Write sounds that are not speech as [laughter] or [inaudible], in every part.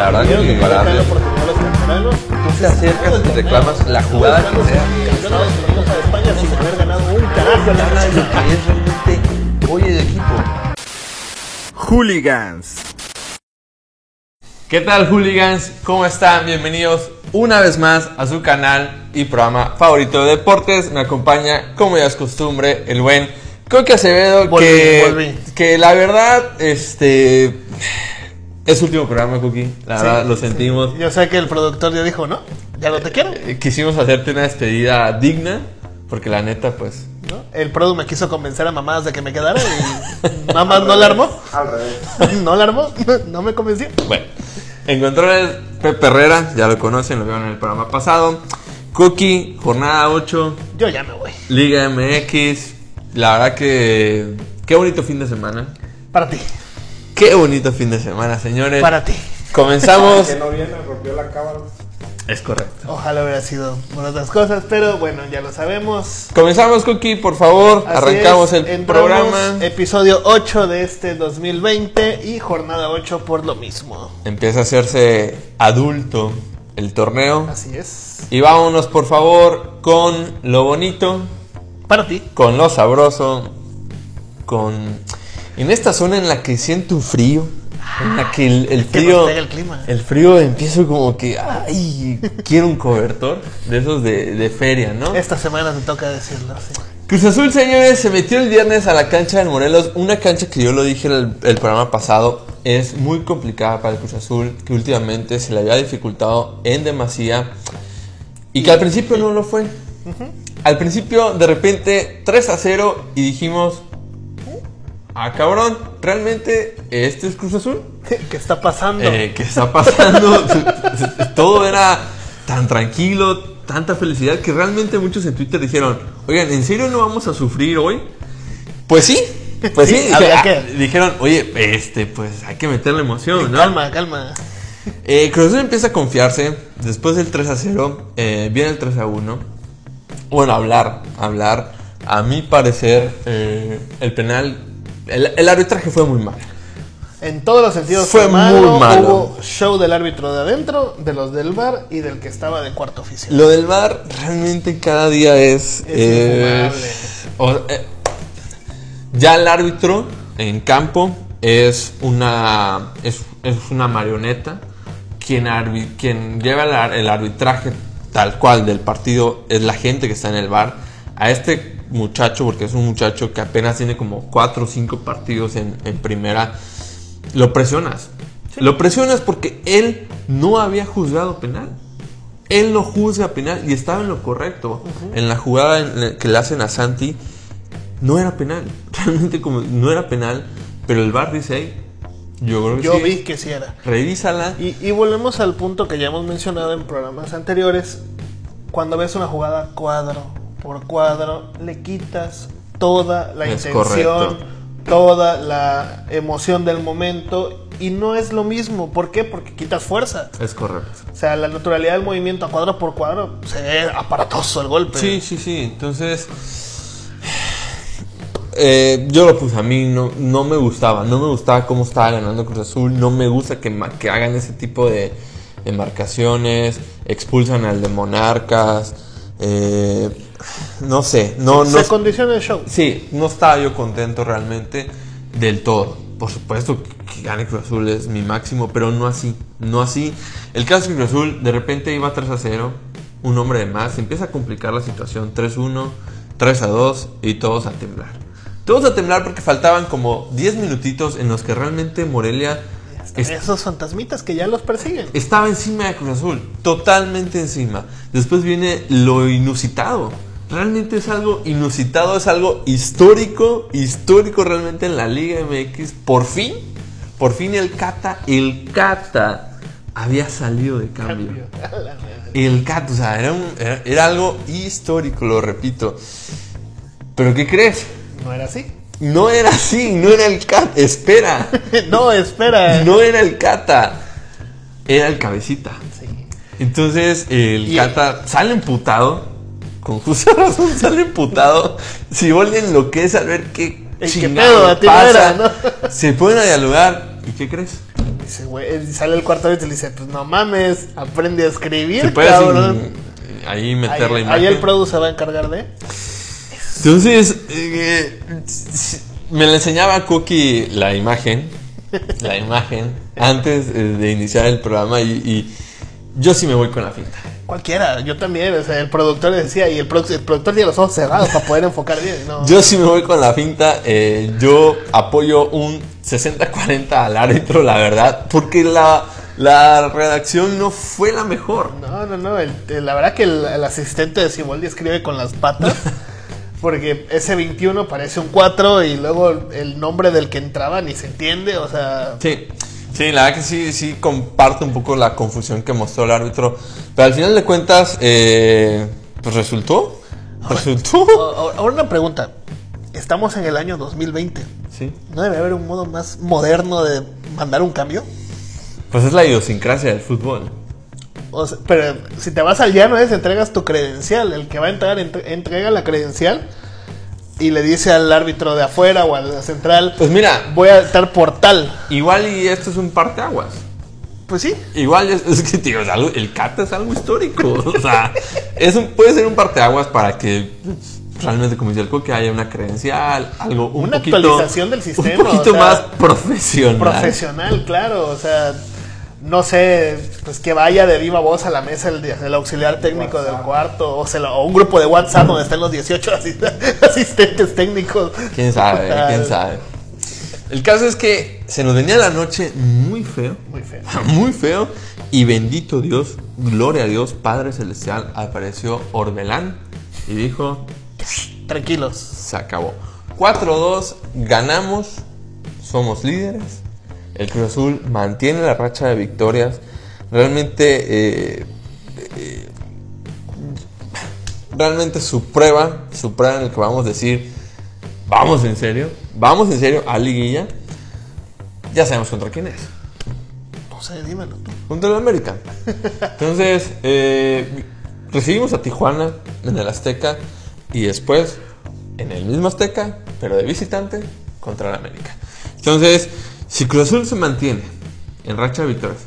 La verdad que que imparable. Tú te acercas y reclamas la jugada que sea. Campeones de la Copa de España sin haber ganado un carajo Habla de lo que es realmente hoy el equipo. Hooligans. ¿Qué tal hooligans? ¿Cómo están? Bienvenidos una vez más a su canal y programa favorito de deportes. Me acompaña, como ya es costumbre, el buen Coque Acevedo, Volví, que, volví. que la verdad, este... Es su último programa, Cookie. La Sí, verdad, lo sí. sentimos. Yo sé que el productor ya dijo, ¿no? Ya no te quiero. Eh, Quisimos hacerte una despedida digna, porque la neta, pues... ¿no? El produ me quiso convencer a mamás de que me quedara y [laughs] mamás no la armó. Al revés. [laughs] No la armó, [laughs] no me convenció. Bueno, en controles, Pepe Herrera, ya lo conocen, lo vieron en el programa pasado. Cookie, jornada 8, Yo ya me voy. Liga MX. La verdad que. Qué bonito fin de semana. Para ti, Qué bonito fin de semana, señores. para ti. Comenzamos. Que no viene, rompió la cámara. es correcto. Ojalá hubiera sido por otras cosas, pero bueno, ya lo sabemos. Comenzamos, Cookie, por favor. Así Arrancamos es, el entramos, programa. Episodio 8 de este 2020 y jornada 8 por lo mismo. Empieza a hacerse adulto el torneo. Así es. Y vámonos, por favor, con lo bonito, Para ti. con lo sabroso, con. En esta zona en la que siento un frío, en la que el, el que frío. pega el clima. el frío empiezo como que. ¡Ay! Quiero un cobertor de esos de, de feria, ¿no? Esta semana te toca decirlo, sí. Cruz Azul, señores, se metió el viernes a la cancha del Morelos. Una cancha que yo lo dije el, el programa pasado. Es muy complicada para el Cruz Azul, que últimamente se le había dificultado en demasía. Y que al principio no lo fue. Al principio, de repente, 3 a 0 y dijimos. Ah, cabrón, ¿realmente este es Cruz Azul? ¿Qué está pasando? Eh, ¿Qué está pasando? [laughs] Todo era tan tranquilo, tanta felicidad que realmente muchos en Twitter dijeron, oigan, ¿en serio no vamos a sufrir hoy? Pues sí, pues sí. Sí, había Ah, que. Dijeron, oye, este, pues hay que meterle emoción, ¿no? Calma, calma. Eh, Cruz Azul empieza a confiarse. Después del 3 a 0, eh, viene el 3 a 1. Bueno, hablar, hablar. A mi parecer, eh, el penal, el, el arbitraje fue muy mal. En todos los sentidos Fue muy malo. Hubo show del árbitro de adentro, de los del bar y del que estaba de cuarto oficial. Lo del bar realmente cada día es. Es o- eh, ya el árbitro en campo es una. Es, es una marioneta. Quien, arbi- quien lleva el, el arbitraje tal cual del partido es la gente que está en el bar. A este muchacho, porque es un muchacho que apenas tiene como 4 o 5 partidos en, en primera, lo presionas. Lo presionas porque él no había juzgado penal. Él lo juzga penal y estaba en lo correcto. En la jugada en la que le hacen a Santi, no era penal. [laughs] Realmente como no era penal, pero el VAR dice, "Ey, yo creo que Yo sí. vi que sí era. Revísala. Y, y volvemos al punto que ya hemos mencionado en programas anteriores. Cuando ves una jugada cuadro por cuadro, le quitas toda la Es intención, correcto. toda la emoción del momento. Y no es lo mismo. ¿Por qué? Porque quitas fuerza. Es correcto. O sea, la naturalidad del movimiento a cuadro por cuadro se ve aparatoso el golpe. Sí, sí, sí. Entonces, eh, yo lo puse a mí, no, no me gustaba. No me gustaba cómo estaba ganando Cruz Azul. No me gusta que, que hagan ese tipo de, marcaciones. Expulsan al de Monarcas. eh, no sé, no, no, Se condiciona el show. Sí, no estaba yo contento realmente del todo. Por supuesto que gane Cruz Azul es mi máximo, pero no así, no así. El caso es que Cruz Azul de repente iba 3 a 0, un hombre de más, empieza a complicar la situación, 3-1, 3 a 2 y todos a temblar. Todos a temblar porque faltaban como 10 minutitos en los que realmente Morelia est- Esos fantasmitas que ya los persiguen. estaba encima de Cruz Azul, totalmente encima. Después viene lo inusitado. Realmente es algo inusitado, es algo histórico, histórico realmente en la Liga MX. Por fin, por fin el Cata, el Cata había salido de cambio. El Cata, o sea, era, un- era- era algo histórico, lo repito. Pero ¿qué crees? No era así. No era así, no era el Cata. Espera, [laughs] no, espera. no era el Cata, era el Cabecita. Sí. Entonces el Cata sale emputado, con justa [laughs] razón sale emputado. Si Boldi enloquece al ver qué que chingado pedo, no pasa, era, ¿no? se ponen a dialogar. ¿Y qué crees? dice, güey, sale el cuarto y le dice, pues no mames, aprende a escribir, Si puedes cabrón. in- ahí meter la imagen. ahí el produ se va a encargar de. Entonces, eh, me le enseñaba Cookie la imagen, la imagen, antes eh, de iniciar el programa y, y yo sí me voy con la finta. Cualquiera, yo también, o sea, el productor decía, y el, el productor tiene los ojos cerrados para poder enfocar bien. No. Yo sí me voy con la finta, eh, yo apoyo un 60-40 al árbitro, la verdad, porque la, la redacción no fue la mejor. No, no, no. el- la verdad que el, el asistente de Siboldi escribe con las patas. [laughs] Porque ese 21 parece un 4 y luego el, el nombre del que entraba ni se entiende. O sea, Sí, sí, la verdad que sí, sí comparto un poco la confusión que mostró el árbitro. Pero al final de cuentas, eh, pues resultó. Resultó. [laughs] ahora una pregunta. Estamos en el año 2020. Sí. ¿No debe haber un modo más moderno de mandar un cambio? Pues es la idiosincrasia del fútbol. O sea, pero si te vas al llano es entregas tu credencial. El que va a entrar entre- entrega la credencial y le dice al árbitro de afuera o a la central, Pues mira, voy a estar por tal. igual y esto es un parteaguas. Pues sí. Igual es, es que, tío, es algo- el CAT es algo histórico. [laughs] O sea, es un- puede ser un parteaguas para que realmente, como dice el que haya una credencial, algo un Una poquito, actualización del sistema, Un poquito o sea, más profesional. profesional, claro. O sea, no sé, pues que vaya de viva voz a la mesa el, el auxiliar técnico del cuarto o, se lo- o un grupo de WhatsApp donde están los 18 [laughs] asist- asistentes técnicos. Quién sabe, quién sabe. El caso es que se nos venía la noche muy feo. Muy feo. [laughs] Muy feo. Y bendito Dios, gloria a Dios, Padre Celestial, apareció Orbelán y dijo, Tranquilos. se acabó. 4-2, ganamos, somos líderes. El Cruz Azul mantiene la racha de victorias. Realmente, eh, eh, realmente su prueba, su prueba en el que vamos a decir, vamos en serio, vamos en serio a Liguilla. Ya sabemos contra quién es. No sé, dímelo tú. Contra el América. Entonces, eh, recibimos a Tijuana en el Azteca y después en el mismo Azteca, pero de visitante, contra el América. Entonces, si Cruz Azul se mantiene en racha de victorias,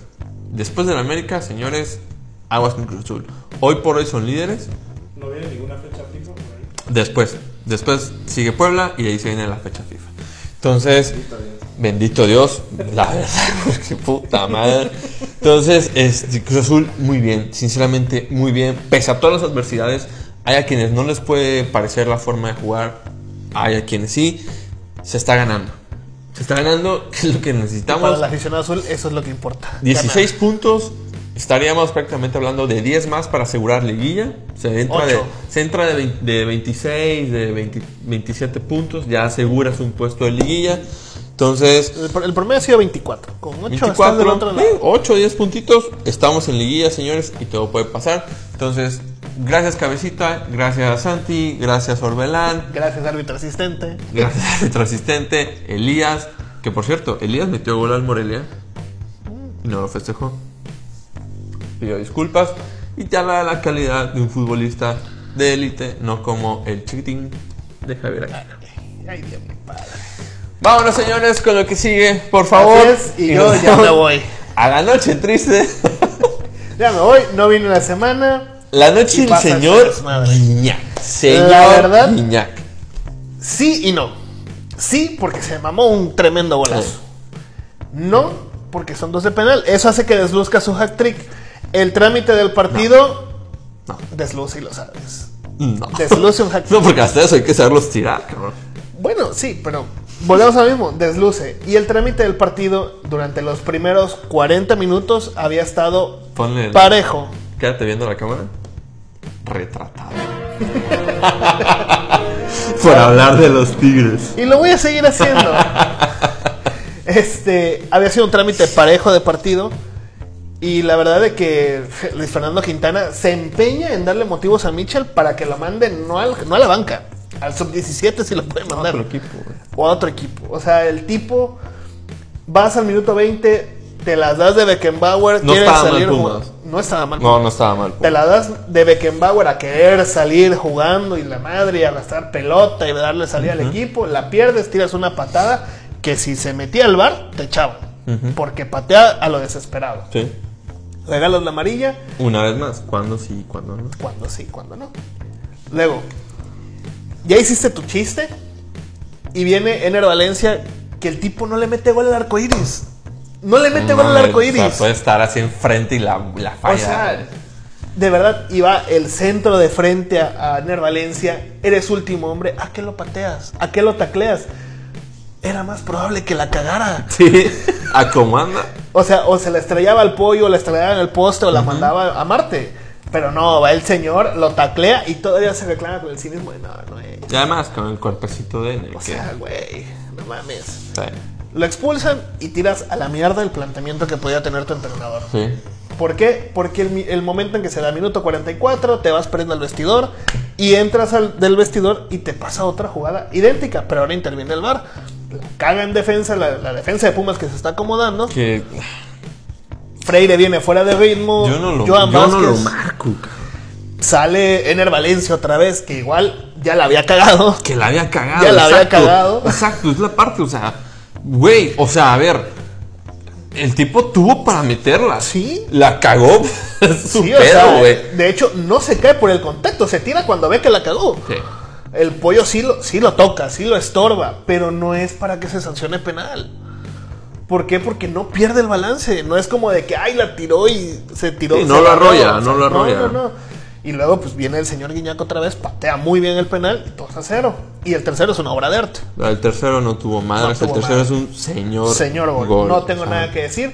después del América, señores, aguas con Cruz Azul. Hoy por hoy son líderes, No viene ninguna fecha por ahí. Después, después sigue Puebla y ahí se viene la fecha FIFA. Entonces, bendito Dios, la verdad, [laughs] porque puta madre. Entonces, este, Cruz Azul, muy bien, sinceramente, muy bien. Pese a todas las adversidades, hay a quienes no les puede parecer la forma de jugar, hay a quienes sí, se está ganando. Se está ganando, [laughs] que es lo que Para necesitamos. el aficionado azul, eso es lo que importa. 16 puntos. Estaríamos prácticamente hablando de 10 más para asegurar liguilla. Se entra, de, se entra de, 20 de 26, de 20 27 puntos. Ya aseguras un puesto de liguilla. Entonces, El, el promedio ha sido 24. Con 8 están 24, del otro lado. 8 o 10 puntitos. Estamos en liguilla, señores, y todo puede pasar. Entonces, gracias Cabecita, gracias Santi, gracias Orbelán, Gracias, árbitro asistente. gracias nuestro asistente Elías. Que por cierto, Elías metió gol al Morelia y no lo festejó. Pidió disculpas y te habla de la calidad de un futbolista de élite, no como el chiquitín de Javier Aguirre. Ay, Dios mío, padre. Vámonos, señores, con lo que sigue, por favor. Así es, y yo ya me voy. A la noche triste. Ya me voy, no vine la semana. La noche Y del señor. Guiñac. Señor La verdad- Guiñac. Sí y no. Sí, porque se mamó un tremendo golazo. Sí. No, porque son dos de penal. Eso hace que desluzca su hat trick. El trámite del partido No. desluce y lo sabes. No. Desluce un [laughs] hat trick. No, porque hasta eso hay que saberlos tirar, cabrón. Bueno, sí, pero volvemos a lo mismo, desluce. Y el trámite del partido durante los primeros 40 minutos había estado Ponle el- parejo. Quédate viendo la cámara. Retratado. [laughs] Por hablar de los tigres. Y lo voy a seguir haciendo. este, había sido un trámite parejo de partido. Y la verdad de que Luis Fernando Quintana se empeña en darle motivos a Mitchell para que lo manden no, al- no a la banca, al sub-17 si lo puede mandar. Otro equipo, güey. o a otro equipo. O sea, el tipo, vas al minuto 20, te las das de Beckenbauer, No quieres mal salir Pumas. No estaba mal. No, no estaba mal. Te la das de Beckenbauer a querer salir jugando y la madre y arrastrar pelota y darle salida al equipo, la pierdes, tiras una patada que si se metía al bar te echaban. Porque patea a lo desesperado. Sí. Regalas la amarilla, Una vez más, ¿cuándo sí y cuándo no? cuando sí, cuando no. Luego, ya hiciste tu chiste y viene Ener Valencia que el tipo no le mete gol al arco iris. No le mete gol al Mames, arco o sea, iris. puede estar así enfrente y la, la falla. O sea, de verdad, iba el centro de frente a, a Ener Valencia. Eres último hombre. ¿A qué lo pateas? ¿A qué lo tacleas? Era más probable que la cagara. sí. ¿A cómo anda? O sea, o se la estrellaba al pollo, o la estrellaba en el poste, o la mandaba a Marte. Pero no, va el señor, lo taclea y todavía se reclama con el cinismo de no, no es. Y además con el cuerpecito de N. O que- sea, güey, no mames. sí. Lo expulsan y tiras a la mierda el planteamiento que podía tener tu entrenador. Sí. ¿Por qué? Porque el, momento en que se da minuto 44, te vas perdiendo al vestidor y entras al, del vestidor y te pasa otra jugada idéntica, pero ahora interviene el VAR. La caga en defensa, la, la defensa de Pumas que se está acomodando. Que Freire viene fuera de ritmo. yo no lo, Joan yo no lo Vázquez marco, cabrón. Sale Ener Valencia otra vez, que igual ya la había cagado. Que la había cagado. Ya la había cagado. Exacto, es la parte, o sea, güey, o sea, a ver, el tipo tuvo para meterla. Sí. La cagó. [laughs] su Sí, o pedo, sea, güey. de hecho, no se cae por el contacto, se tira cuando ve que la cagó. Sí. El pollo sí lo, sí lo toca, sí lo estorba, pero no es para que se sancione penal. ¿Por qué? Porque no pierde el balance. No es como de que, ay, la tiró y se tiró. Sí, no lo arrolla, no lo arrolla. No, no, no. Y luego, pues viene el señor Guiñaco otra vez, patea muy bien el penal, 2 a 0. Y el tercero es una obra de arte. El tercero no tuvo madres, No el tercero es un señor. Señor gol. no tengo o sea, nada que decir.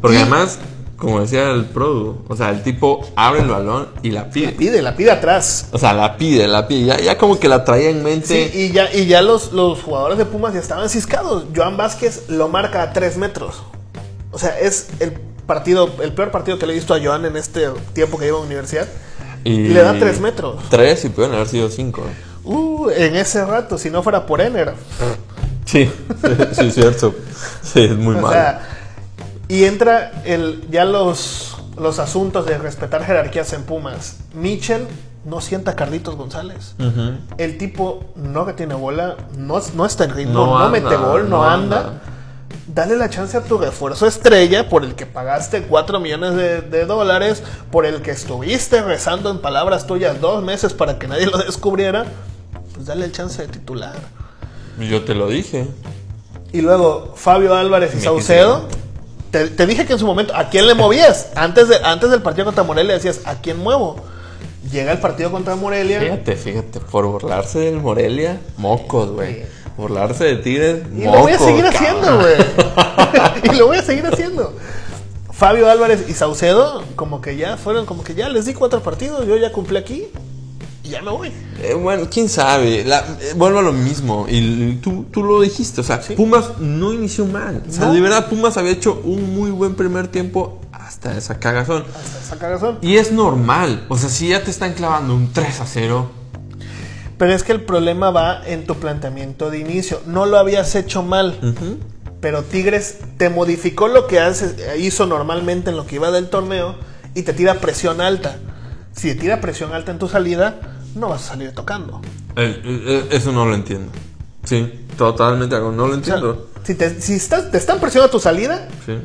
Porque Y además, como decía el Produ, o sea, el tipo abre el balón y la pide. La pide, la pide atrás. O sea, la pide, la pide. Ya, ya como que la traía en mente. Sí, y ya, y ya los, los jugadores de Pumas ya estaban ciscados. Joan Vázquez lo marca a 3 metros. O sea, es el partido, el peor partido que le he visto a Joan en este tiempo que lleva en universidad. Y le da tres metros. Tres y pueden haber sido cinco. Uh, en ese rato, si no fuera por Ener. Sí, sí, es cierto. Sí, es muy O malo. sea, y entra el, ya los, los asuntos de respetar jerarquías en Pumas. Mitchell no sienta a Carlitos González. El tipo no que tiene bola, no, no está en ritmo, No no, anda, mete gol, no, no anda. anda. Dale la chance a tu refuerzo estrella por el que pagaste 4 millones de, de dólares, por el que estuviste rezando en palabras tuyas dos meses para que nadie lo descubriera. Pues dale el chance de titular. Yo te lo dije. Y luego Fabio Álvarez y Me Saucedo. Te, te dije que en su momento, ¿a quién le movías? [laughs] Antes, de, antes del partido contra Morelia decías, ¿a quién muevo? Llega el partido contra Morelia. Fíjate, fíjate, por burlarse del Morelia, mocos, güey. Burlarse de Tigres, Y lo voy a seguir cabrón. haciendo, güey. [laughs] [laughs] y lo voy a seguir haciendo. Fabio Álvarez y Saucedo, como que ya fueron, como que ya les di cuatro partidos, yo ya cumplí aquí y ya me voy. Eh, bueno, quién sabe. La- eh, vuelvo a lo mismo. Y tú, tú lo dijiste. O sea, Pumas no inició mal. O sea, No. de verdad, Pumas había hecho un muy buen primer tiempo hasta esa cagazón. Hasta esa cagazón. Y es normal. O sea, si ya te están clavando un 3 a 0. Pero es que el problema va en tu planteamiento de inicio. No lo habías hecho mal. Pero Tigres te modificó lo que hace, hizo normalmente en lo que iba del torneo y te tira presión alta. Si te tira presión alta en tu salida, no vas a salir tocando. Eh, eh, eso no lo entiendo. Sí, totalmente. No lo O sea, entiendo. si te, si estás, te están presionando tu salida, Sí,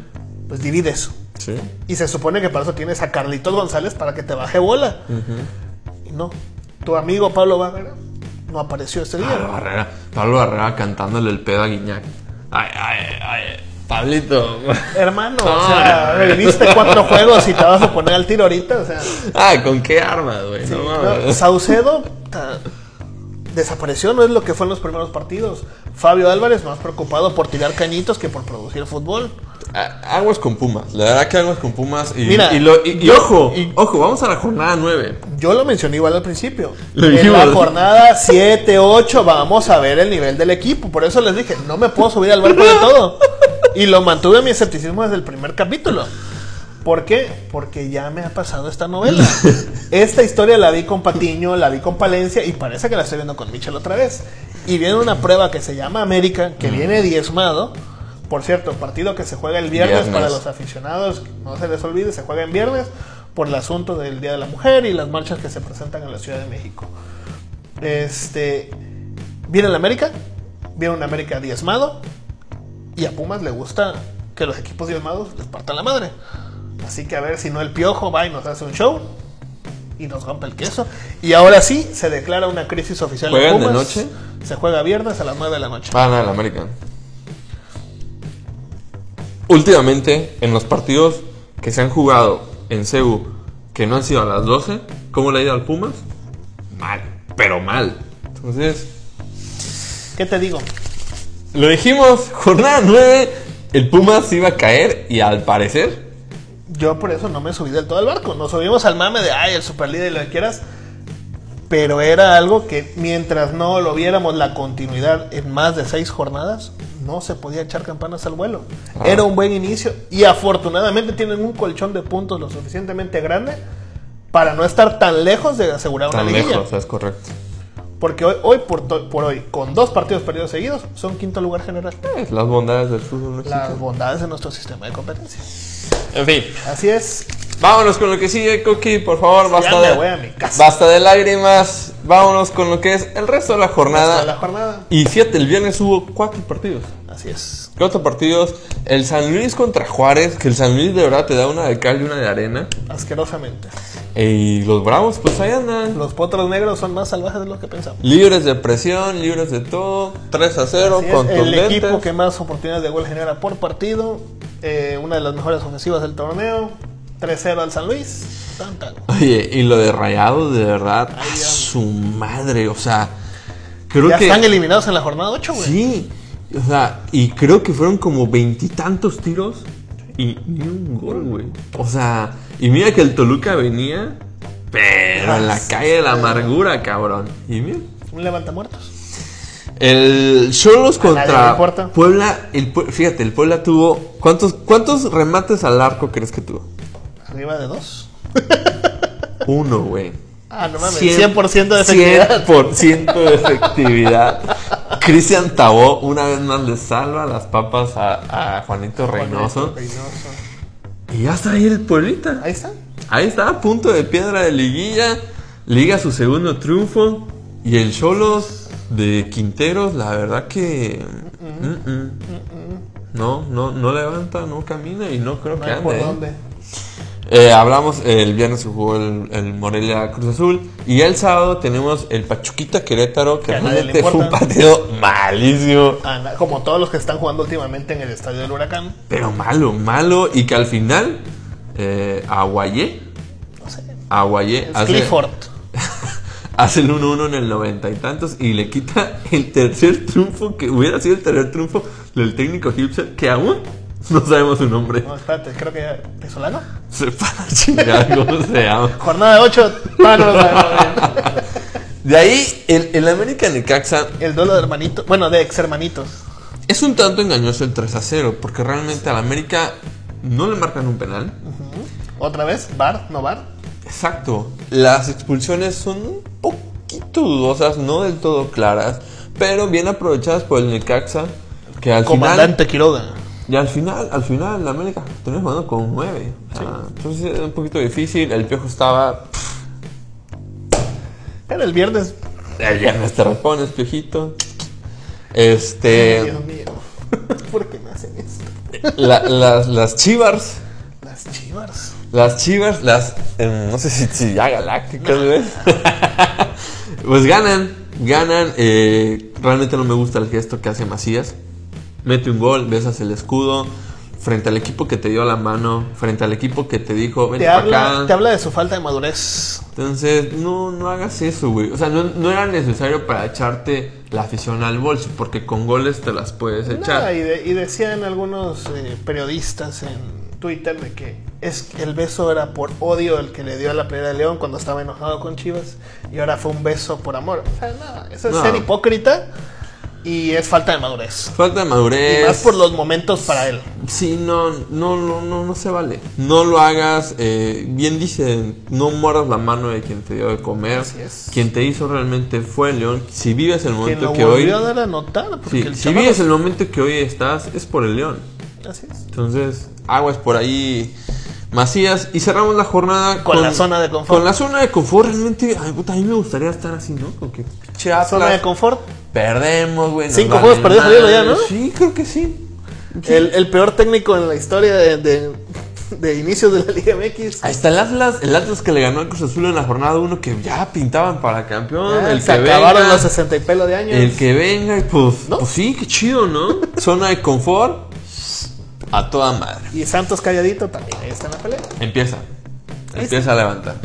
pues divides. sí. Y se supone que para eso tienes a Carlitos González para que te baje bola. Y no. Tu amigo Pablo Barrera no apareció este Pablo día. Barrera, Pablo Barrera cantándole el pedo a Guiñac. Ay, ay, ay. Pablito. Hermano, o No, sea, no. viviste cuatro juegos y te vas a poner al tiro ahorita. O sea, Ah, ¿con qué armas, güey? no no, mames. Saucedo ta, desapareció, no es lo que fue en los primeros partidos. Fabio Álvarez más preocupado por tirar cañitos que por producir fútbol. Aguas con Pumas, la verdad que aguas con Pumas. Y, Mira, y, lo- y- y yo- ojo, ojo, vamos a la jornada 9. Yo lo mencioné igual al principio. Lo en dijimos. la jornada 7, 8 vamos a ver el nivel del equipo. Por eso les dije, no me puedo subir al barco de todo. Y lo mantuve mi escepticismo desde el primer capítulo. ¿Por qué? Porque ya me ha pasado esta novela. [laughs] Esta historia la vi con Patiño, la vi con Palencia y parece que la estoy viendo con Michel otra vez. Y viene una prueba que se llama América, que viene diezmado. Por cierto, partido que se juega el viernes, Viernes. para los aficionados, no se les olvide, se juega en viernes por el asunto del Día de la Mujer y las marchas que se presentan en la Ciudad de México. Este, viene el América, viene un América diezmado y a Pumas le gusta que los equipos diezmados les partan la madre. Así que a ver si no el piojo va y nos hace un show y nos rompe el queso. Y ahora sí se declara una crisis oficial ¿Juegan de Pumas. noche? Se juega viernes a las 9 de la noche. Van al American. Últimamente, en los partidos que se han jugado en CEU que no han sido a las 12, ¿cómo le ha ido al Pumas? Mal, pero mal. Entonces, ¿Qué te digo? lo dijimos, jornada 9, el Pumas iba a caer y al parecer, Yo por eso no me subí del todo al barco. Nos subimos al mame de, ay, el superlíder y lo que quieras. Pero era algo que mientras no lo viéramos la continuidad en más de seis jornadas, no se podía echar campanas al vuelo. Ah. Era un buen inicio y afortunadamente tienen un colchón de puntos lo suficientemente grande para no estar tan lejos de asegurar una tan liguilla. lejos, es correcto. Porque hoy, hoy por, por hoy, con dos partidos perdidos seguidos, son quinto lugar general. Eh, Las bondades del fútbol Las mexicano. bondades de nuestro sistema de competencia. En fin, Así es. Vámonos con lo que sigue, Coqui, por favor, basta me de, voy a mi casa. basta de lágrimas, vámonos con lo que es el resto de la jornada. Hasta la jornada. Y fíjate, el viernes hubo cuatro partidos. Así es. Cuatro partidos. El San Luis contra Juárez, que el San Luis de verdad te da una de cal y una de arena. Asquerosamente. Y los Bravos, pues ahí andan. Los potros negros son más salvajes de lo que pensamos. Libres de presión, libres de todo. 3 a 0, Así es, el equipo que más oportunidades de gol genera por partido. eh, una de las mejores ofensivas del torneo. 3-0 al San Luis. Tan, tan. Oye, y lo de Rayados, de verdad, a su madre, o sea, creo Ya que... están eliminados en la jornada 8, güey. Sí, o sea, y creo que fueron como veintitantos tiros y ni un gol, güey. O sea, y mira que el Toluca venía, pero en la calle de la amargura, cabrón. Y mira, Un levantamuertos. el Cholos contra. Puebla, el, fíjate, el Puebla tuvo, ¿cuántos, ¿cuántos remates al arco crees que tuvo? Arriba de 2. Uno, güey. Ah, no mames. Cien- 100% de efectividad. 100% de efectividad. Cristian Tabó una vez más le salva las papas a, a Juanito Reynoso. Reynoso. Y ya está ahí el Pueblita. Ahí está. Ahí está, punto de piedra de liguilla. Liga su segundo triunfo. Y el Cholos de Quinteros, la verdad que. mm, mm. No, no, no levanta, no camina y no creo No que hay por ande. ¿eh? dónde. Eh, hablamos, eh, el viernes se jugó el, el Morelia Cruz Azul y el sábado tenemos el Pachuquita Querétaro, que Que realmente fue un partido malísimo, como todos los que están jugando últimamente en el estadio del Huracán. pero malo, malo y que al final eh, Aguayé, No sé. Aguayé hace, Clifford. [laughs] hace el 1-1 en el noventa y tantos y le quita el tercer triunfo que hubiera sido el tercer triunfo del técnico Gibson, que aún [laughs] no sabemos su nombre. No, espérate, creo que ya. ¿Es Solano? Se para chingar [laughs] cómo se llama. Jornada 8. Ah, no lo sabemos bien. De ahí, el, el América Necaxa El duelo de hermanitos. Bueno, de ex hermanitos. Es un tanto engañoso el 3 a 0, porque realmente al América no le marcan un penal. Otra vez, bar, no bar. Exacto. Las expulsiones son un poquito dudosas, no del todo claras, pero bien aprovechadas por el Necaxa, que al Comandante Quiroga. Y al final, al final, la América terminó jugando con 9. entonces es un poquito difícil, el Piojo estaba... Pero el viernes. El viernes te repones, Piojito. Este... Dios mío. [laughs] ¿Por qué me hacen esto? la- las, las Chivas... Las chivas. Las chivas, las. eh, no sé si, si ya galácticas, güey. [laughs] pues ganan, ganan. eh, realmente no me gusta el gesto que hace Macías. Mete un gol, besas el escudo. Frente al equipo que te dio la mano, frente al equipo que te dijo, vente Te habla, acá. te habla de su falta de madurez. Entonces, no, no hagas eso, güey. O sea, no, no era necesario para echarte la afición al bolso, porque con goles te las puedes echar. Nada, y, de- y decían algunos eh, periodistas en Twitter de que es que el beso era por odio el que le dio a la Pelea de León cuando estaba enojado con Chivas y ahora fue un beso por amor. O sea, nada, eso es No. ser hipócrita y es falta de madurez. Falta de madurez. Y más por los momentos para él. Sí, no, no, no, no, no se vale. No lo hagas. eh, bien dicen, no muerdas la mano de quien te dio de comer. Así es. Quien te hizo realmente fue el León. Si vives el momento lo que hoy. a dar a notar. Sí, el si vives el momento que hoy estás, es por el León. Así es. Entonces, aguas por ahí. Macías, y cerramos la jornada Con la zona de confort. Con la zona de confort, realmente, ay, puta, a mí me gustaría estar así, ¿no? Con que pinche Zona de confort. Perdemos, güey. Cinco juegos perdidos al ya. ¿no? Sí, creo que sí. El, el peor técnico en la historia de, de, de inicios de la Liga MX. Ahí está el Atlas, el Atlas que le ganó al Cruz Azul en la jornada 1 que ya pintaban para campeón. Ya, el se que acabaron venga, los 60 y pelo de años. El que venga y pues, ¿No? pues sí, qué chido, ¿no? Zona de confort a toda madre. Y Santos calladito también. Ahí está en la pelea. Empieza. Ahí Empieza a levantar.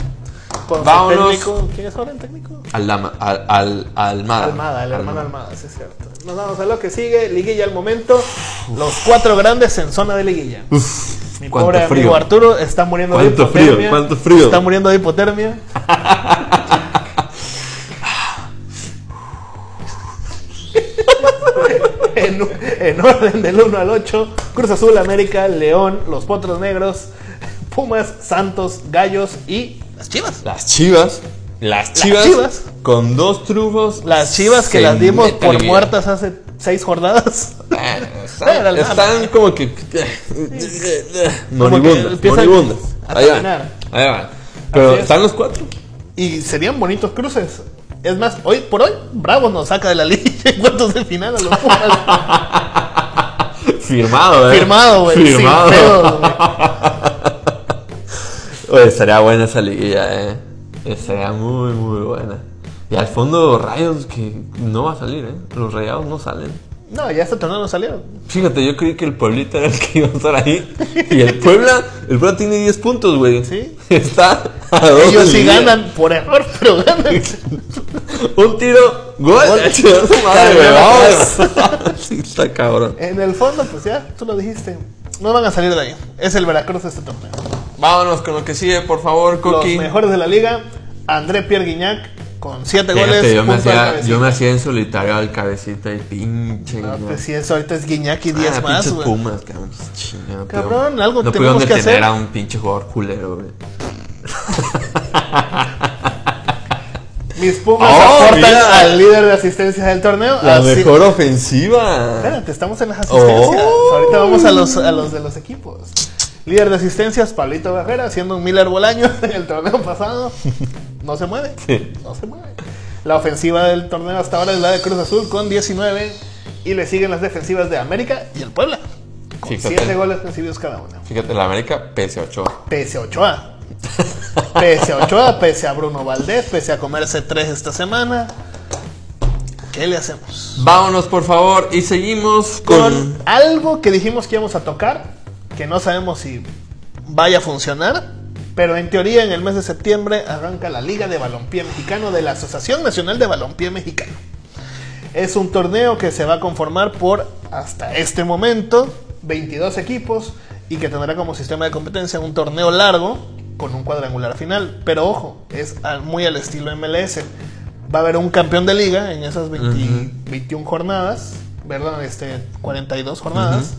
Con Vámonos. técnico. ¿Quién es ahora el técnico? Al, al, al, Almada. Almada, el hermano Almada, sí es cierto. Nos vamos a lo que sigue. Liguilla al momento. Los cuatro grandes en zona de liguilla. Uf, Mi pobre frío. amigo Arturo está muriendo de hipotermia. frío, cuánto frío. Está muriendo de hipotermia. [laughs] en, en orden del 1 al 8, Cruz Azul, América, León, Los Potros Negros, Pumas, Santos, Gallos y las Chivas. Las chivas. Las chivas. Chivas. Con dos trufos. Las Chivas que las dimos por muertas hace seis jornadas. Bueno, [laughs] están, están como que. Moribundas. Moribundas. Ahí van. Ahí van. Pero están los cuatro. Y serían bonitos cruces. Es más, hoy por hoy, Bravos nos saca de la [laughs] liga en cuartos de final a los [laughs] Pumas. Firmado, eh. Firmado, güey. Firmado. pedos. [laughs] Oye, estaría buena esa liguilla, eh. Estaría muy, muy buena. Y al fondo, Rayos que no va a salir, eh. Los rayados no salen. No, ya este torneo no salieron. Fíjate, yo creí que el Pueblita era el que iba a estar ahí. Y el Puebla, el Puebla tiene 10 puntos, güey. Sí. Está a dos Ellos sí ganan por error, pero ganan. [laughs] Un tiro, gol. [laughs] Madre, güey, vámonos. [laughs] Sí, está cabrón. En el fondo, pues ya, tú lo dijiste. No van a salir de ahí. Es el Veracruz de este torneo. Vámonos con lo que sigue, por favor, Coqui. Los mejores de la liga. André Pierre Guignac con 7 Fíjate, goles. yo, me hacía, yo me hacía en solitario al cabecita y pinche. No, pues si eso ahorita es Guiñac y 10 Ah, más, pinches. Pumas, cabrón. pues, chinga, no Cabrón, algo no tenemos pudieron que hacer. a un pinche jugador culero, güey. [laughs] Mis Pumas Oh, aportan mira. al líder de asistencia del torneo. La Así- mejor ofensiva. Espérate, estamos en las asistencias. Oh. Ahorita vamos a los, a los de los equipos. Líder de asistencias, Pablito Bajera, haciendo un Miller Bolaño [laughs] en el torneo pasado. No se mueve. Sí. No se mueve. La ofensiva del torneo hasta ahora es la de Cruz Azul con 19. Y le siguen las defensivas de América y el Puebla. Con Fíjate. 7 goles recibidos cada una. Fíjate, la América pese a Ochoa. Pese a Ochoa. Pese a Ochoa, pese a Bruno Valdés, pese a comerse 3 esta semana. ¿Qué le hacemos? Vámonos, por favor, y seguimos con con. algo que dijimos que íbamos a tocar, que no sabemos si vaya a funcionar, pero en teoría en el mes de septiembre arranca la Liga de Balompié Mexicano de la Asociación Nacional de Balompié Mexicano. Es un torneo que se va a conformar por, hasta este momento, 22 equipos y que tendrá como sistema de competencia un torneo largo con un cuadrangular final. Pero ojo, es muy al estilo MLS. Va a haber un campeón de liga en esas 20 21 jornadas, ¿verdad? Este, 42 jornadas.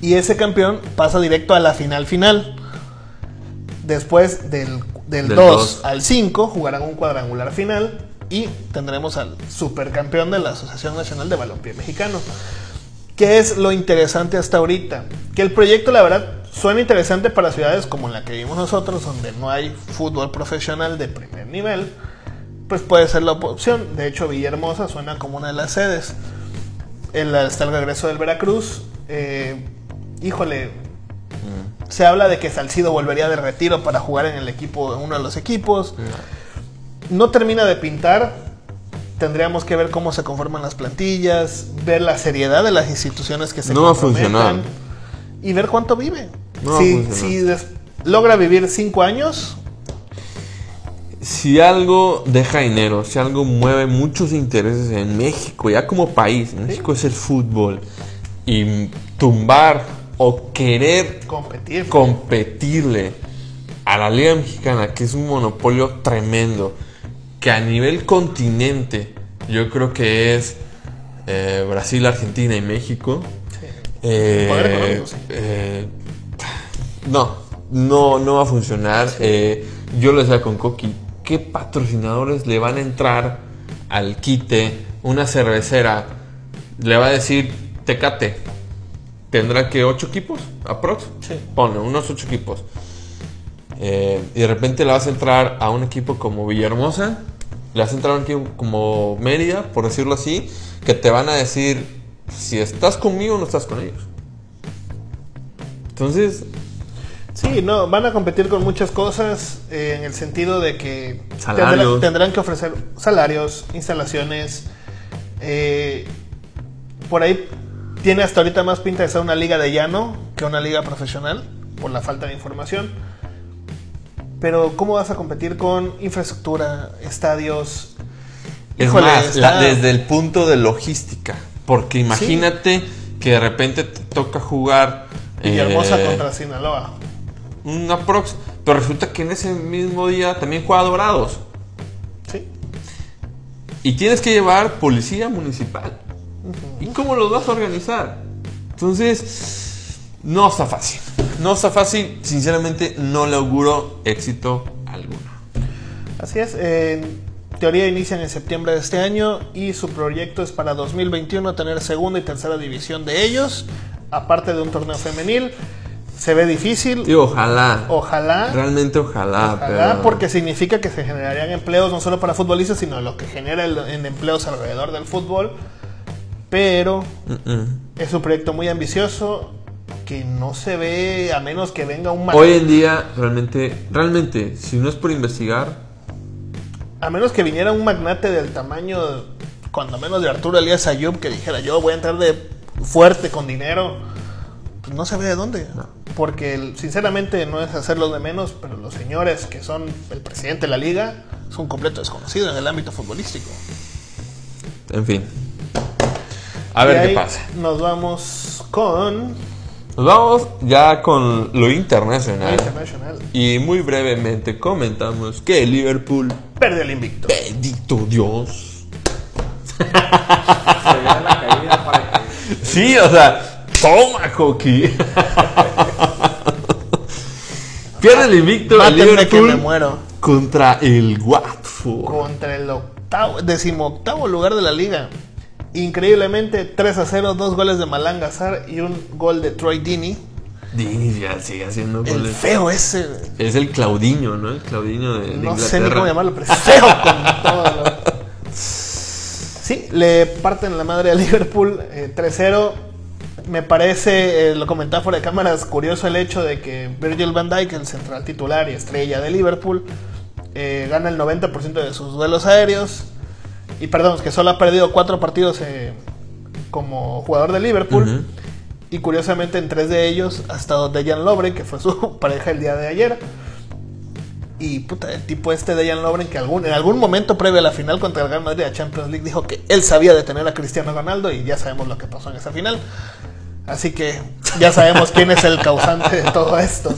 Y ese campeón pasa directo a la final final. Después del, del, Del 2 dos. al 5 jugarán un cuadrangular final y tendremos al supercampeón de la Asociación Nacional de Balompié Mexicano. ¿Qué es lo interesante hasta ahorita? Que el proyecto, la verdad, suena interesante para ciudades como la que vivimos nosotros, donde no hay fútbol profesional de primer nivel, pues puede ser la opción. De hecho, Villahermosa suena como una de las sedes. El, está el regreso del Veracruz. Eh, híjole, se habla de que Salcido volvería de retiro para jugar en el equipo, en uno de los equipos. No termina de pintar. Tendríamos que ver cómo se conforman las plantillas, ver la seriedad de las instituciones que se No va a funcionar. y ver cuánto vive. No si si logra vivir cinco años, Si algo deja dinero, si algo mueve muchos intereses en México, ya como país, México es el fútbol. Y tumbar o querer competir. competirle a la Liga Mexicana, que es un monopolio tremendo, que a nivel continente yo creo que es eh, Brasil, Argentina y México. Sí. Eh, Poder económico, sí. eh, no, no, no va a funcionar. Yo les decía con Coqui, ¿qué patrocinadores le van a entrar al quite? Una cervecera le va a decir Tecate. ¿Tendrá que ocho equipos? ¿Aprox? Sí. Pone, unos ocho equipos. Eh, y de repente le vas a entrar a un equipo como Villahermosa, le vas a entrar a un equipo como Mérida, por decirlo así, que te van a decir Si estás conmigo, no estás con ellos. Entonces, Sí, no, van a competir con muchas cosas eh, en el sentido de que Salarios. tendrán, tendrán que ofrecer salarios, instalaciones. eh, por ahí tiene hasta ahorita más pinta de ser una liga de llano que una liga profesional, por la falta de información. Pero ¿cómo vas a competir con infraestructura, estadios? es más, la- desde el punto de logística. Porque imagínate que de repente te toca jugar. Villahermosa eh, contra Sinaloa. una prox, pero resulta que en ese mismo día también juega Dorados. Sí. Y tienes que llevar policía municipal. ¿Y cómo los vas a organizar? Entonces, no está fácil. No está fácil. Sinceramente, no le auguro éxito alguno. Así es, en teoría inician en septiembre de este año y su proyecto es para 2021 tener segunda y tercera división de ellos, aparte de un torneo femenil. Se ve difícil, Y ojalá. ojalá, Realmente ojalá. ojalá, pero- porque significa que se generarían empleos no solo para futbolistas, sino lo que genera el- en empleos alrededor del fútbol. Pero es un proyecto muy ambicioso que no se ve a menos que venga un mal- Hoy en día, realmente, realmente, si no es por investigar, A menos que viniera un magnate del tamaño, cuando menos de Arturo Elías Ayub, que dijera yo voy a entrar de fuerte con dinero, pues no se ve de dónde. Porque sinceramente no es hacerlo de menos, pero los señores que son el presidente de la liga son un completo desconocido en el ámbito futbolístico. en fin. A Y ver qué ahí pasa. Nos vamos con Nos vamos ya con lo internacional. Internacional. Y muy brevemente comentamos que Liverpool, Perde el invicto. bendito Dios. Se ve la caída para que. Sí, o sea, toma, Coqui. Pierde el invicto el Mátenme que me Liverpool muero. contra el Watford. Contra el octavo, decimoctavo lugar de la liga. Increíblemente, 3 a 0, dos goles de Malanga Azar y un gol de Troy Dini. Dini ya sigue haciendo El goles. feo ese. Es el Claudinho, ¿no? El Claudinho de, de No Inglaterra. sé ni cómo llamarlo, pero es feo con todo. lo- Sí, le parten la madre a Liverpool eh, 3-0. Me parece, eh, lo comentaba fuera de cámaras, curioso el hecho de que Virgil van Dijk, el central titular y estrella de Liverpool, eh, gana el 90% de sus duelos aéreos. Y perdón, que solo ha perdido cuatro partidos eh, como jugador de Liverpool. Y curiosamente en tres de ellos ha estado Dejan Lovren, que fue su [laughs] pareja el día de ayer. Y puta, el tipo este Dejan Lovren que algún, en algún momento previo a la final contra el Real Madrid a Champions League dijo que él sabía detener a Cristiano Ronaldo y ya sabemos lo que pasó en esa final. Así que ya sabemos quién es el causante de todo esto.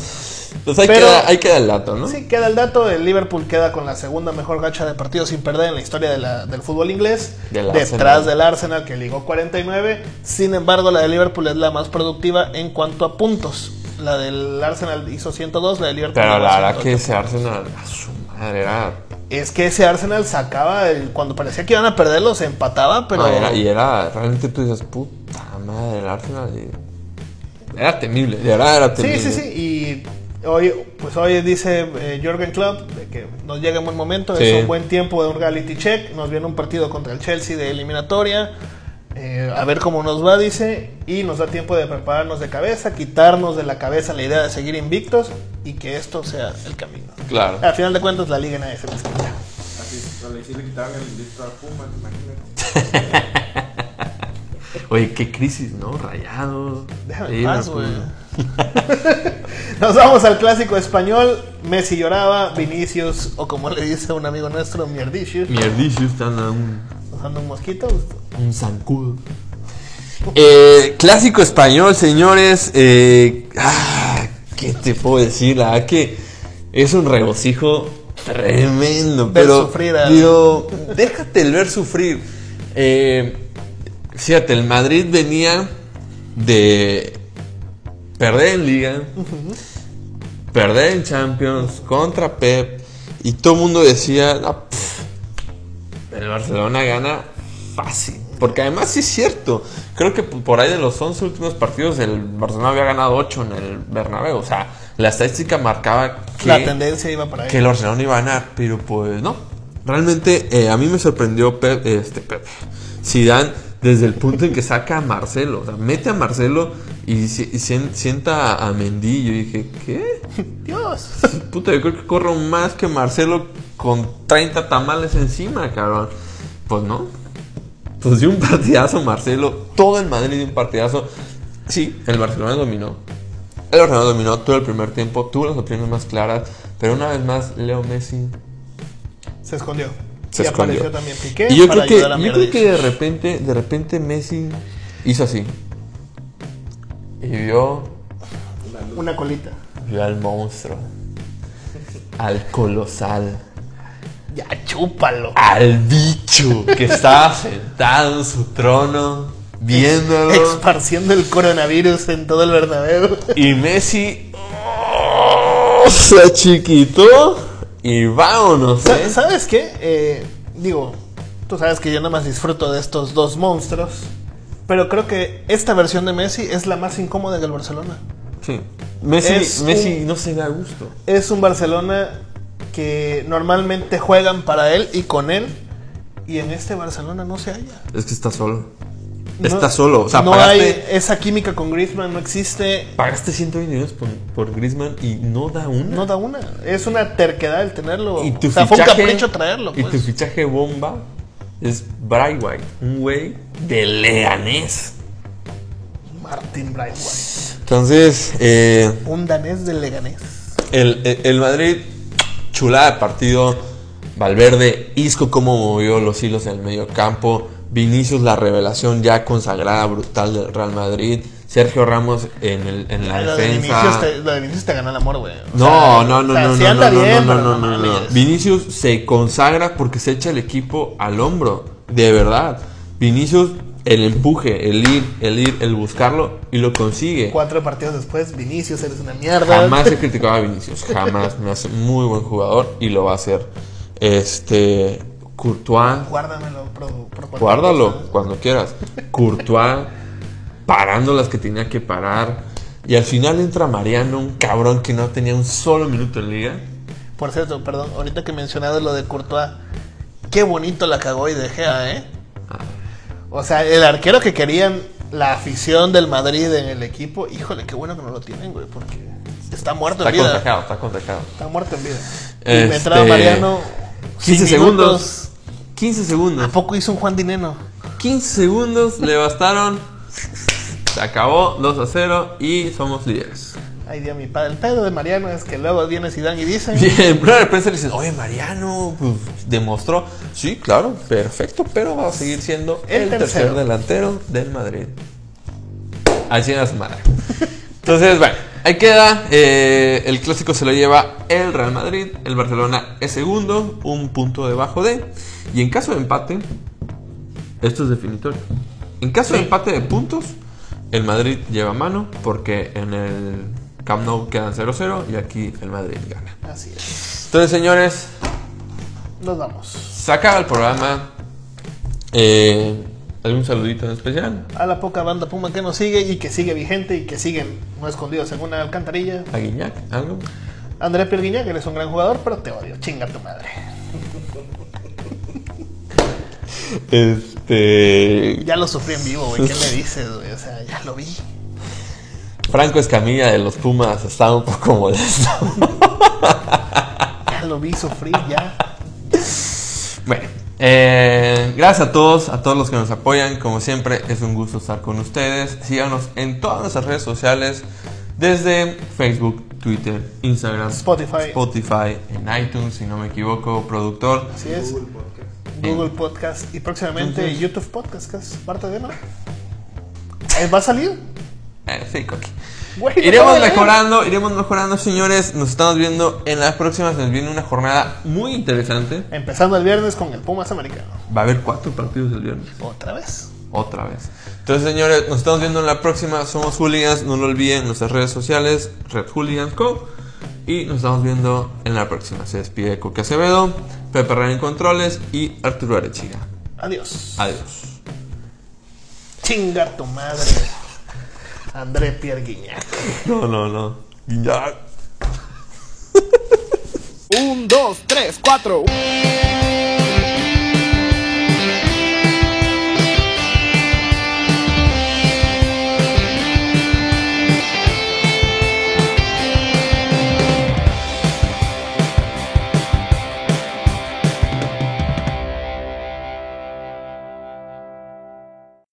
Pues ahí, Pero- queda, ahí queda el dato, ¿no? Sí, queda el dato, el Liverpool queda con la segunda mejor gacha de partidos sin perder en la historia de la- del fútbol inglés, Del detrás Arsenal. del Arsenal que ligó 49. Sin embargo, la de Liverpool es la más productiva en cuanto a puntos. La del Arsenal hizo 102, la de Liverpool Pero la verdad que 108. ese Arsenal, a su madre, era. Es que ese Arsenal sacaba, el- cuando parecía que iban a perderlo, se empataba, pero... no, era- y era, realmente tú dices, puta madre, el Arsenal. y- Era temible, de verdad era Sí, temible. sí, sí. Y hoy, pues hoy dice eh, Jürgen Klopp de que nos llega en buen momento, Sí. es un buen tiempo de un reality check. Nos viene un partido contra el Chelsea de eliminatoria. eh, a ver cómo nos va, dice. Y nos da tiempo de prepararnos de cabeza, quitarnos de la cabeza la idea de seguir invictos y que esto sea el camino. Claro. Al final de cuentas, la liga nadie se les quita. Así, le sí le quitaron el invicto a Puma, imagínate. [laughs] Oye, qué crisis, ¿no? Rayado. Déjame paz, güey. [laughs] Nos vamos al clásico español. Messi lloraba, Vinicius, o como le dice un amigo nuestro, Mierdicius. Mierdicious están a un, Usando un mosquito. un zancudo. Eh, clásico español, señores. Eh, ah, ¿Qué te puedo decir? La verdad que es un regocijo tremendo. Ver pero, sufrir a- digo, déjate el ver sufrir. Eh, fíjate, el Madrid venía de perder en Liga, perder en Champions contra Pep. Y todo el mundo decía, "Ah, pff, el Barcelona gana fácil. Porque además sí es cierto. Creo que por ahí de los 11 últimos partidos el Barcelona había ganado 8 en el Bernabéu. O sea, la estadística marcaba que, La tendencia iba para que el Barcelona iba a ganar. Pero pues no. Realmente eh, a mí me sorprendió Pep, este Pep. Zidane desde el punto en que saca a Marcelo. O sea, mete a Marcelo y, si- y sien- sienta a Mendy. Yo dije, ¿qué? [laughs] Dios. Puta, yo creo que corro más que Marcelo con 30 tamales encima, cabrón. Pues no. Pues dio un partidazo Marcelo. Todo el Madrid dio un partidazo. Sí, el Barcelona dominó. El Barcelona dominó todo el primer tiempo. Tuvo las opciones más claras. Pero una vez más, Leo Messi Se escondió. Se y escondió. apareció también Piqué y yo para creo que, ayudar a yo creo Mierdis. que de repente, de repente Messi hizo así. Y vio, Una colita. vio al monstruo. Al colosal. Ya, chúpalo. al bicho que estaba sentado en su trono viéndolo Esparciendo el coronavirus en todo el Bernabéu. y Messi oh, se chiquitó y vámonos ¿eh? ¿Sabes qué? Eh, digo, tú sabes que yo nada más disfruto de estos dos monstruos. Pero creo que esta versión de Messi es la más incómoda del Barcelona. Sí. Messi, Es Messi un- no se da gusto Es un Barcelona que normalmente juegan para él y con él. Y en este Barcelona no se halla. es que está solo está solo o sea no pagaste, hay esa química con Griezmann, no existe. pagaste 120 millones por, por Griezmann y no da una No da una. Es una terquedad el tenerlo. y tu o sea, fue un fichaje- capricho traerlo. y pues. tu fichaje bomba es Bright White un güey de Leganés Martin Brightway. entonces eh, Un danés del Leganés. El, el- el Madrid, chulada de partido. Valverde, Isco, cómo movió los hilos en el medio campo. Vinicius, la revelación ya consagrada, brutal del Real Madrid. Sergio Ramos en, el- en la Lo de, defensa. Vinicius te, lo de Vinicius te ganó el amor, güey. O No, no, no, o sea, no, sí no, anda no, bien, no, no, no, no. Vinicius se consagra porque se echa el equipo al hombro, de verdad. Vinicius, el empuje, el ir, el ir, el buscarlo y lo consigue. Cuatro partidos después, Vinicius, eres una mierda. Jamás he [laughs] criticado a Vinicius, jamás. Me hace muy buen jugador y lo va a hacer. Este. Courtois, Guárdamelo, pro, guárdalo cosa. cuando quieras. Courtois, parando las que tenía que parar. Y al final entra Mariano, un cabrón que no tenía un solo minuto en liga. Por cierto, perdón, ahorita que mencionabas lo de Courtois, qué bonito la cagó y De Gea, ¿eh? Ah. O sea, el arquero que querían la afición del Madrid en el equipo, híjole, qué bueno que no lo tienen, güey, porque está muerto Está en vida. contagiado, está contagiado. Está muerto en vida. Y Este, me entraba Mariano. 15 sin segundos. Minutos. 15 segundos. ¿A poco hizo un Juan Dineno? 15 segundos le bastaron. Se acabó 2 a 0 y somos líderes. Ay, Dios padre. El pedo de Mariano es que luego viene Zidane y dice... Bien, en de prensa le dicen, oye, Mariano, pues demostró. Sí, claro, perfecto, pero va a seguir siendo El el, tercer delantero del Madrid. Así es, madre. Entonces, bueno, ahí queda. eh, el clásico se lo lleva el Real Madrid. El Barcelona es segundo, un punto debajo de. Y en caso de empate, esto es definitorio. En caso de empate de puntos, el Madrid lleva mano porque en el Camp Nou quedan 0-0 y aquí el Madrid gana. Así es. Entonces, señores, Nos vamos. se acaba el programa. Eh, ¿Algún saludito en especial? A la poca banda Puma que nos sigue y que sigue vigente y que siguen no escondidos en una alcantarilla. ¿A Guiñac? ¿Algo? André Pirguiña, que eres un gran jugador, pero te odio. Chinga tu madre. Este. Ya lo sufrí en vivo, güey. ¿Qué me dices, güey? O sea, ya lo vi. Franco Escamilla de los Pumas está un poco molesto. Ya lo vi sufrir, ya. Bueno, eh, gracias a todos, a todos los que nos apoyan. Como siempre, es un gusto estar con ustedes. Síganos en todas nuestras redes sociales, desde Facebook, Twitter, Instagram, Spotify. Spotify, en iTunes, si no me equivoco, productor. Así es. Google Podcast. Google Podcast y próximamente Entonces- YouTube Podcast, que es parte de, ¿no? Eh, ¿Va a salir? Eh, sí, Coqui. Iremos mejorando, iremos mejorando, señores. Nos estamos viendo en las próximas. Nos viene una jornada muy interesante. Empezando el viernes con el Pumas americano. Va a haber cuatro partidos el viernes. Otra vez. Otra vez. Entonces, señores, nos estamos viendo en la próxima. Somos Hooligans. No lo olviden nuestras redes sociales. Red Co. Y nos estamos viendo en la próxima. Se despide Coque Acevedo, Pepe en Controles y Arturo Arechiga. Adiós. Adiós. Chinga tu madre. André Pierre Guignac. No, no, no. Ya. Un, dos, tres, cuatro.